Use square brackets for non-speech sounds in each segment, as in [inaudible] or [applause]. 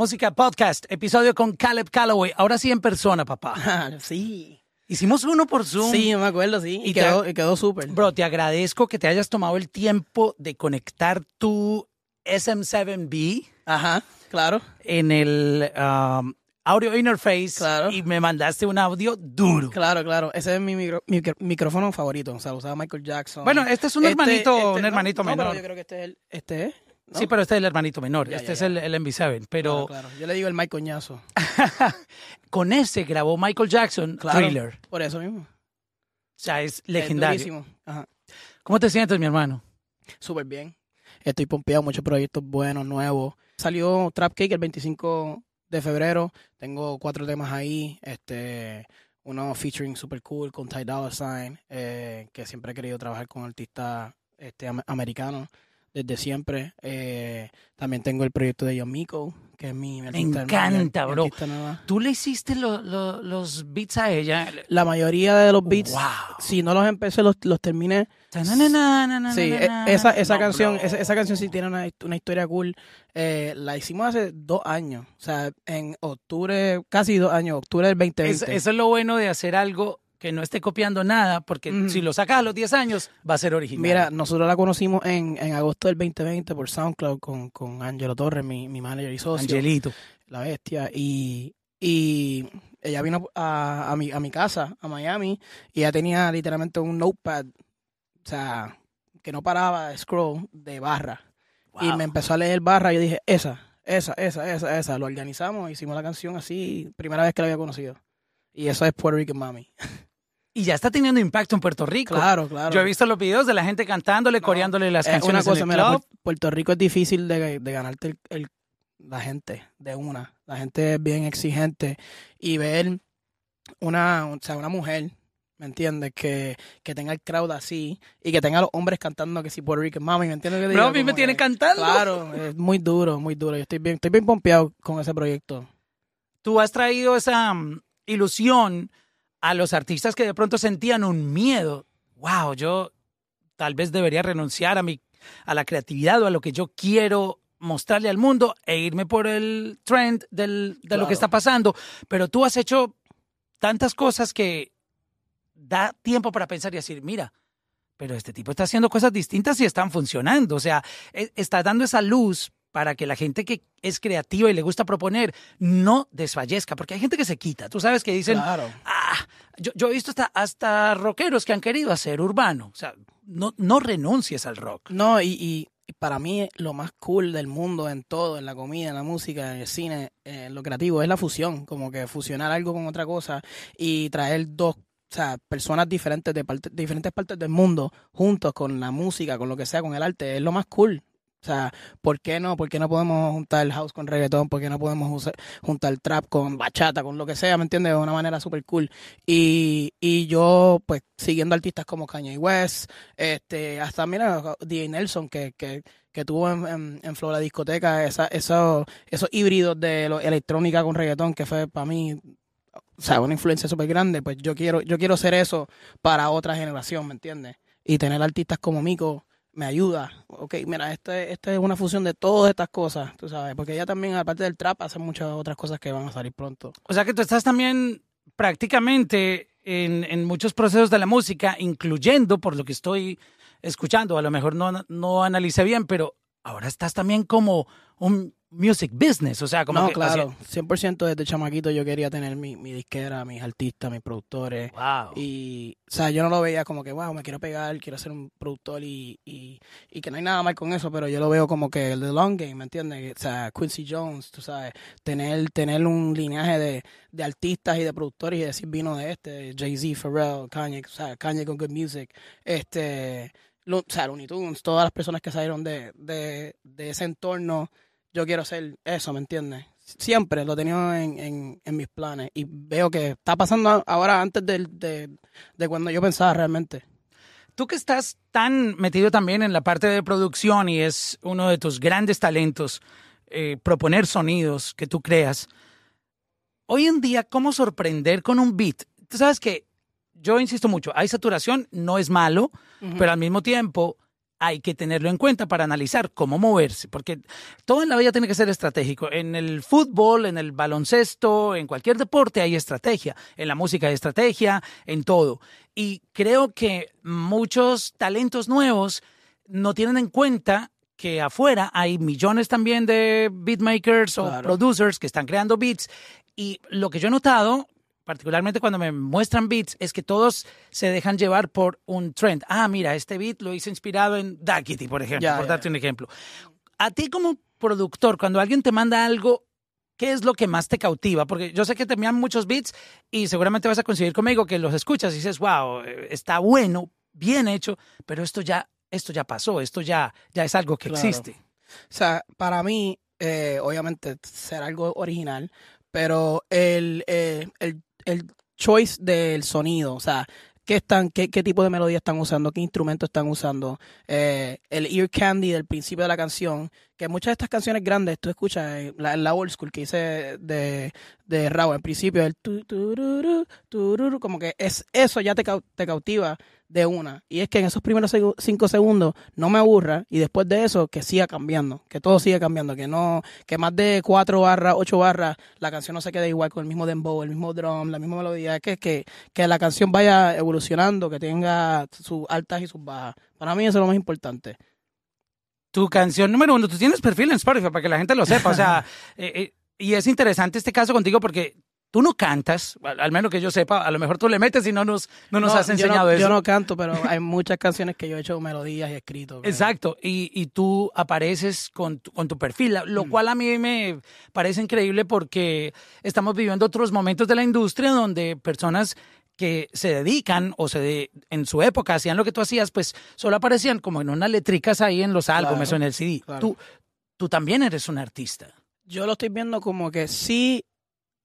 Música Podcast, episodio con Caleb Calloway. Ahora sí en persona, papá. [laughs] Ah, sí. Hicimos uno por Zoom. Sí, me acuerdo, sí. Y, Y quedó, y quedó súper. Bro, te agradezco que te hayas tomado el tiempo de conectar tu SM7B Ajá, claro. en el um, audio interface Claro. y me mandaste un audio duro. Claro, claro. Ese es mi micro- micro- micrófono favorito. O sea, usaba Michael Jackson. Bueno, este es un hermanito- un no, hermanito no, menor. pero yo creo que este es el. Este es. ¿No? Sí, pero este es el hermanito menor. Ya, este ya, es ya. el, el MV7. Pero Claro, claro. Yo le digo el Mike Coñazo. [laughs] con ese grabó Michael Jackson Claro. Thriller. Por eso mismo. O sea, es legendario. Ajá. ¿Cómo te sientes, mi hermano? Súper bien. Estoy pompeado, muchos proyectos buenos, nuevos. Salió Trap Cake el 25 de febrero. Tengo cuatro temas ahí. Este, uno featuring super cool con Ty Dolla Sign, eh, que siempre he querido trabajar con artistas este, am- americanos desde siempre. Eh, también tengo el proyecto de Yomiko, que es mi, mi artista encanta, mi bro. nueva. ¿Tú le hiciste lo- lo- los beats a ella? La mayoría de los beats, Wow. si no los empecé, los, los terminé. Sí, e- esa, esa No, canción, esa, esa canción sí tiene una, una historia cool. Eh, la hicimos hace dos años, o sea, en octubre, casi dos años, octubre del 2020. Es- eso es lo bueno de hacer algo que no esté copiando nada, porque si lo sacas a los 10 años, va a ser original. Mira, nosotros la conocimos en, en agosto del 2020 por SoundCloud con, con Angelo Torres, mi, mi manager y socio, Angelito. la bestia, y, y ella vino a, a, mi, a mi casa, a Miami, y ella tenía literalmente un notepad, o sea, que no paraba de scroll de barra. Y me empezó a leer barra y yo dije, esa, esa, esa, esa, esa. Lo organizamos, hicimos la canción así, primera vez que la había conocido. Y eso es Puerto Rican Mami. [laughs] Y ya está teniendo impacto en Puerto Rico. Claro, claro. Yo he visto los videos de la gente cantándole, No, coreándole las Es canciones una cosa, en el mira, club. Puerto Rico es difícil de, de ganarte el, el- la gente de una. La gente es bien exigente y ver una, o sea, una mujer, ¿me entiendes? Que, que tenga el crowd así y que tenga a los hombres cantando que si Puerto Rican Mami, ¿me entiendes? que digo? a mí me Como tiene que- cantando. Claro, es muy duro, muy duro. Yo estoy bien, estoy bien pompeado con ese proyecto. Tú has traído esa mm, ilusión a los artistas que de pronto sentían un miedo. Wow, yo tal vez debería renunciar a mi a la creatividad o a lo que yo quiero mostrarle al mundo e irme por el trend del, de lo que está pasando. Pero tú has hecho tantas cosas que da tiempo para pensar y decir, mira, pero este tipo está haciendo cosas distintas y están funcionando. O sea, e- está dando esa luz para que la gente que es creativa y le gusta proponer no desfallezca, porque hay gente que se quita. Tú sabes que dicen, Claro. ah, yo, yo he visto hasta, hasta rockeros que han querido hacer urbano. O sea, no, no renuncies al rock. No, y, y y para mí lo más cool del mundo en todo, en la comida, en la música, en el cine, en lo creativo, es la fusión, como que fusionar algo con otra cosa y traer dos, o sea, personas diferentes de, parte- de diferentes partes del mundo juntos con la música, con lo que sea, con el arte, es lo más cool. O sea, ¿por qué no? ¿Por qué no podemos juntar el house con reggaetón? ¿Por qué no podemos usar- juntar trap con bachata, con lo que sea? ¿Me entiendes? De una manera súper cool. Y, y yo, pues, siguiendo artistas como Kanye West, este, hasta, mira, DJ Nelson, que, que, que tuvo en, en, en discoteca, esa, esos, esos híbridos de lo- electrónica con reggaetón, que fue para mí, o sea, una influencia súper grande. Pues yo quiero, yo quiero ser eso para otra generación, ¿me entiendes? Y tener artistas como Mico me ayuda. Ok, mira, este es una fusión de todas estas cosas, tú sabes, porque ella también, aparte del trap, hace muchas otras cosas que van a salir pronto. O sea que tú estás también prácticamente en, en muchos procesos de la música, incluyendo, por lo que estoy escuchando, a lo mejor no, no analicé bien, pero ahora estás también como un music business, o sea, como no, que... claro, 100% desde chamaquito yo quería tener mi, mi disquera, mis artistas, mis productores. Wow. Y, o sea, yo no lo veía como que, wow, me quiero pegar, quiero ser un productor y, y, y que no hay nada mal con eso, pero yo lo veo como que el de long game, ¿me entiendes? O sea, Quincy Jones, tú sabes, tener, tener un lineaje de, de artistas y de productores y decir vino de este, Jay-Z, Pharrell, Kanye, o sea, Kanye con Good Music, este, lo- o sea, Looney Tunes, todas las personas que salieron de, de, de ese entorno, yo quiero ser eso, ¿me entiendes? Siempre lo he tenido en, en, en mis planes y veo que está pasando ahora antes del- de, de cuando yo pensaba realmente. Tú que estás tan metido también en la parte de producción y es uno de tus grandes talentos, eh, proponer sonidos que tú creas, hoy en día, ¿cómo sorprender con un beat? Tú sabes que yo insisto mucho, hay saturación, no es malo, pero al mismo tiempo hay que tenerlo en cuenta para analizar cómo moverse, porque todo en la vida tiene que ser estratégico. En el fútbol, en el baloncesto, en cualquier deporte hay estrategia, en la música hay estrategia, en todo. Y creo que muchos talentos nuevos no tienen en cuenta que afuera hay millones también de beatmakers o Claro. producers que están creando beats. Y lo que yo he notado, particularmente cuando me muestran beats, es que todos se dejan llevar por un trend. Ah, mira, este beat lo hice inspirado en Daquiti, por ejemplo, por darte un ejemplo. A ti como productor, cuando alguien te manda algo, ¿qué es lo que más te cautiva? Porque yo sé que te envían muchos beats y seguramente vas a coincidir conmigo que los escuchas y dices, wow, eh, está bueno, bien hecho, pero esto ya, esto ya pasó, esto ya, ya es algo que Claro. existe. O sea, para mí, eh, obviamente, será algo original, pero el, eh, el, el choice del sonido, o sea, qué, están, qué, qué tipo de melodía están usando, qué instrumento están usando, eh, el ear candy del principio de la canción, que muchas de estas canciones grandes tú escuchas, eh, la, la old school que hice de, de Raúl, al principio, el tu, tururu, tururu, como que es, eso ya te, te cautiva de una. Y es que en esos primeros cinco segundos no me aburra y después de eso que siga cambiando, que todo siga cambiando, que no, que más de cuatro barras, ocho barras, la canción no se quede igual con el mismo dembow, el mismo drum, la misma melodía, es que, que, que la canción vaya evolucionando, que tenga sus altas y sus bajas. Para mí eso es lo más importante. tu canción número uno, tú tienes perfil en Spotify para que la gente lo sepa, o sea, [laughs] eh, eh, y es interesante este caso contigo porque tú no cantas, al, menos que yo sepa, a lo mejor tú le metes y no nos, no nos has yo enseñado no, eso. Yo no canto, pero hay muchas canciones que yo he hecho melodías y escrito. pero- Exacto, y, y tú apareces con tu, con tu perfil, lo Mm. cual a mí me parece increíble porque estamos viviendo otros momentos de la industria donde personas que se dedican o se de- en su época hacían lo que tú hacías, pues solo aparecían como en unas letricas ahí en los álbumes Claro, o en el CD. claro. Tú, tú también eres un artista. yo lo estoy viendo como que sí,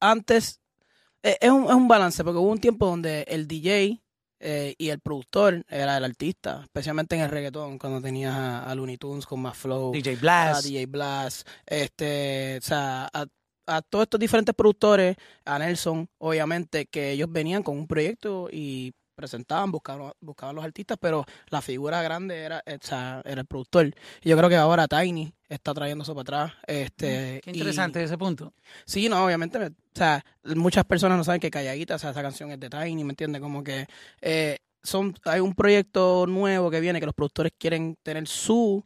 antes eh, es, un, es un balance, porque hubo un tiempo donde el DJ eh, y el productor era el artista, especialmente en el reggaetón, cuando tenías a, a Looney Tunes con más flow, DJ a Blast. DJ Blast, este, o sea, a, a todos estos diferentes productores, a Nelson, obviamente, que ellos venían con un proyecto y presentaban, buscaban, buscaban los artistas, pero la figura grande era, o sea, era el productor. Y yo creo que ahora Tiny está trayendo eso para atrás. Este, Mm, Qué y- interesante ese punto. Sí, no, obviamente, me- o sea, muchas personas no saben que Calladita, o sea, esa canción es de Tiny, ¿me entiendes? Como que eh, son, hay un proyecto nuevo que viene que los productores quieren tener su,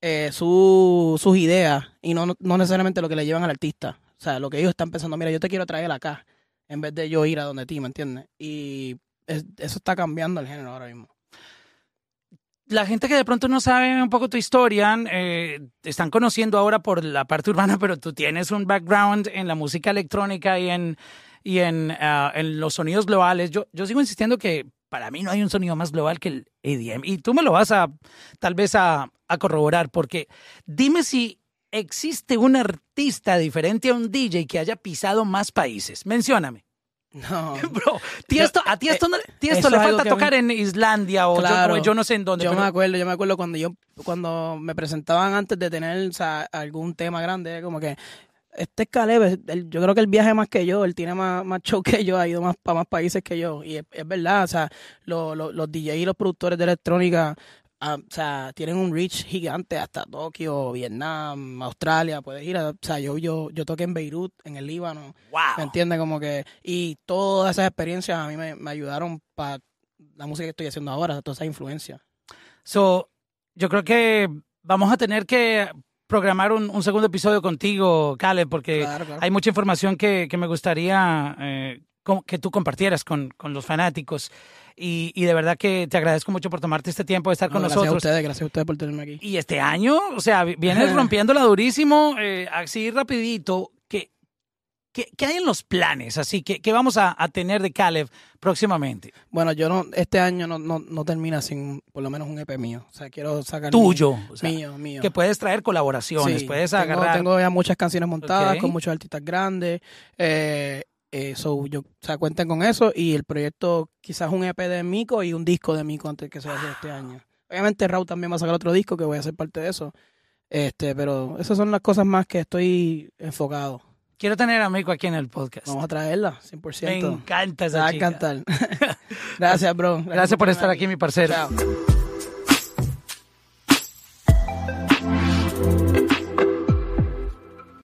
eh, su sus ideas y no, no necesariamente lo que le llevan al artista. O sea, lo que ellos están pensando, mira, yo te quiero traer acá, en vez de yo ir a donde ti, ¿me entiendes? Y es- eso está cambiando el género ahora mismo. La gente que de pronto no sabe un poco tu historia, eh, te están conociendo ahora por la parte urbana, pero tú tienes un background en la música electrónica y en, y en, ah, en los sonidos globales. Yo, yo sigo insistiendo que para mí no hay un sonido más global que el EDM. Y tú me lo vas a tal vez a, a corroborar, porque dime si existe un artista diferente a un DJ que haya pisado más países. Mencióname. No. [laughs] Bro, Tiesto, a Tiesto, no- Tiesto le falta mí- tocar en Islandia o, yo- Claro. yo, no sé en dónde. Yo pero- me acuerdo, yo me acuerdo cuando yo, cuando me presentaban antes de tener o sea, algún tema grande, como que este es Caleb, yo creo que él viaja más que yo, él tiene más, más show que yo, ha ido más para más países que yo. Y es, es verdad, o sea, lo- lo- los DJs y los productores de electrónica, o sea, tienen un reach gigante hasta Tokio, Vietnam, Australia, puedes ir a, o sea, yo, yo, yo toqué en Beirut, en el Líbano, Wow. ¿Me entiendes? Como que, y todas esas experiencias a mí me, me ayudaron para la música que estoy haciendo ahora, todas esas influencias. So, yo creo que vamos a tener que programar un, un segundo episodio contigo, Caleb, porque Claro, claro. hay mucha información que, que me gustaría eh, que tú compartieras con, con los fanáticos. Y, y de verdad que te agradezco mucho por tomarte este tiempo de estar No, con gracias a nosotros. ustedes, gracias a ustedes por tenerme aquí. Y este año, o sea, vi- vienes [laughs] rompiéndola durísimo, eh, así rapidito. ¿Qué, qué, qué hay en los planes? Así que, ¿qué vamos a, a tener de Caleb próximamente? Bueno, yo no, este año no, no, no termina sin por lo menos un EP mío. O sea, quiero sacar Tuyo. o sea, mío, mío. que puedes traer colaboraciones, Sí, puedes tengo, agarrar. tengo ya muchas canciones montadas Ok. con muchos artistas grandes. Eh, eh, so, yo, o sea, cuenten con eso y el proyecto quizás un EP de Mico y un disco de Mico antes que se hace este año. Obviamente Raúl también va a sacar otro disco que voy a hacer parte de eso. Este, pero esas son las cosas más que estoy enfocado. Quiero tener a Mico aquí en el podcast. Vamos a traerla, 100%. Me encanta esa va a chica. encantar. [laughs] Gracias, bro. Gracias por tenerme estar aquí, mi parcero. Chao.